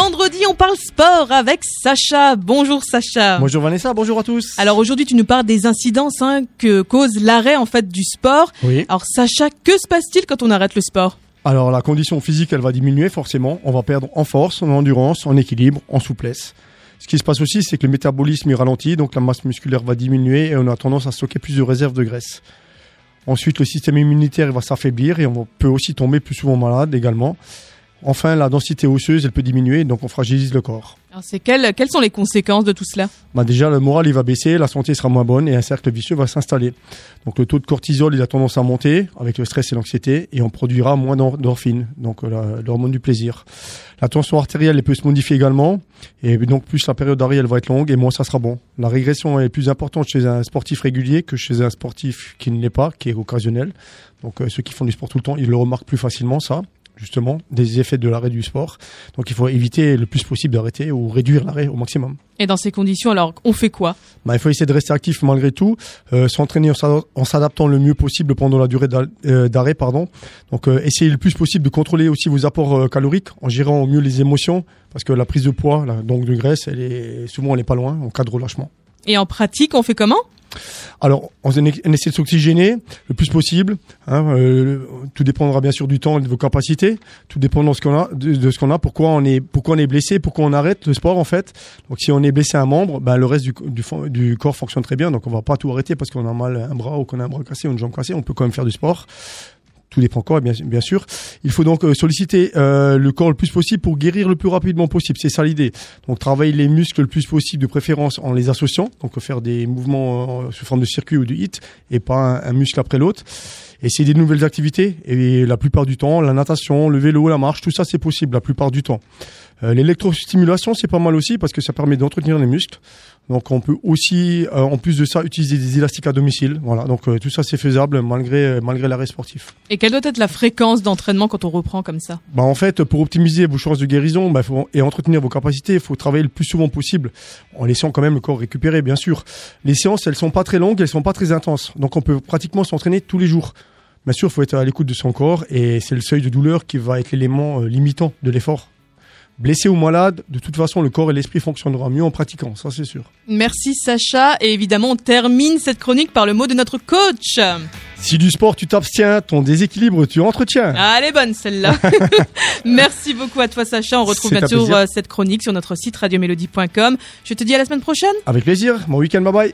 vendredi, on parle sport avec Sacha. Bonjour Sacha. Bonjour Vanessa, bonjour à tous. Alors aujourd'hui, tu nous parles des incidences hein, que cause l'arrêt en fait du sport. Oui. Alors Sacha, que se passe-t-il quand on arrête le sport? Alors la condition physique, elle va diminuer forcément. On va perdre en force, en endurance, en équilibre, en souplesse. Ce qui se passe aussi, c'est que le métabolisme est ralenti, donc la masse musculaire va diminuer et on a tendance à stocker plus de réserves de graisse. Ensuite, le système immunitaire va s'affaiblir et on peut aussi tomber plus souvent malade également. Enfin, la densité osseuse, elle peut diminuer, donc on fragilise le corps. Alors c'est quelles, quelles sont les conséquences de tout cela? Bah déjà, le moral il va baisser, la santé sera moins bonne et un cercle vicieux va s'installer. Donc le taux de cortisol il a tendance à monter avec le stress et l'anxiété et on produira moins d'endorphine, donc euh, l'hormone du plaisir. La tension artérielle elle peut se modifier également et donc plus la période d'arrêt elle va être longue et moins ça sera bon. La régression est plus importante chez un sportif régulier que chez un sportif qui ne l'est pas, qui est occasionnel. Donc euh, ceux qui font du sport tout le temps, ils le remarquent plus facilement ça justement des effets de l'arrêt du sport. Donc il faut éviter le plus possible d'arrêter ou réduire l'arrêt au maximum. Et dans ces conditions, alors on fait quoi? Bah, il faut essayer de rester actif malgré tout, euh, s'entraîner en s'ada- en s'adaptant le mieux possible pendant la durée euh, d'arrêt. pardon. Donc, euh, essayez le plus possible de contrôler aussi vos apports euh, caloriques en gérant au mieux les émotions, parce que la prise de poids, là, donc de graisse, elle est souvent elle est pas loin en cas de relâchement. Et en pratique, on fait comment? Alors, on, essa- on essaie de s'oxygéner le plus possible. Hein, euh, tout dépendra bien sûr du temps et de vos capacités. Tout dépend de ce qu'on a, qu'on. Pourquoi on est, pourquoi on est blessé, pourquoi on arrête le sport en fait. Donc, si on est blessé à un membre, ben, le reste du, corps fonctionne très bien. Donc, on va pas tout arrêter parce qu'on a mal un bras ou qu'on a un bras cassé ou une jambe cassée. On peut quand même faire du sport. Tout dépend quoi, bien, bien sûr. Il faut donc euh, solliciter euh, le corps le plus possible pour guérir le plus rapidement possible. C'est ça l'idée. Donc travailler les muscles le plus possible, de préférence en les associant. Donc faire des mouvements euh, sous forme de circuit ou de hit et pas un, un muscle après l'autre. Essayer des nouvelles activités. Et la plupart du temps, la natation, le vélo, la marche, tout ça c'est possible la plupart du temps. Euh, L'électrostimulation c'est pas mal aussi parce que ça permet d'entretenir les muscles. Donc on peut aussi, euh, en plus de ça, utiliser des élastiques à domicile. Voilà. Donc euh, tout ça c'est faisable malgré malgré l'arrêt sportif. Et quelle doit être la fréquence d'entraînement quand on reprend comme ça? Bah en fait, pour optimiser vos chances de guérison bah, faut, et entretenir vos capacités, il faut travailler le plus souvent possible, en laissant quand même le corps récupérer, bien sûr. Les séances, elles sont pas très longues, elles sont pas très intenses, donc on peut pratiquement s'entraîner tous les jours. Bien sûr, il faut être à l'écoute de son corps, et c'est le seuil de douleur qui va être l'élément euh, limitant de l'effort. Blessé ou malade, de toute façon, le corps et l'esprit fonctionneront mieux en pratiquant, ça c'est sûr. Merci Sacha. Et évidemment, on termine cette chronique par le mot de notre coach. Si du sport tu t'abstiens, ton déséquilibre tu entretiens. Ah, elle est bonne celle-là. Merci beaucoup à toi Sacha. On retrouve bien sûr euh, cette chronique sur notre site radiomélodie.com. Je te dis à la semaine prochaine. Avec plaisir, bon week-end, bye bye.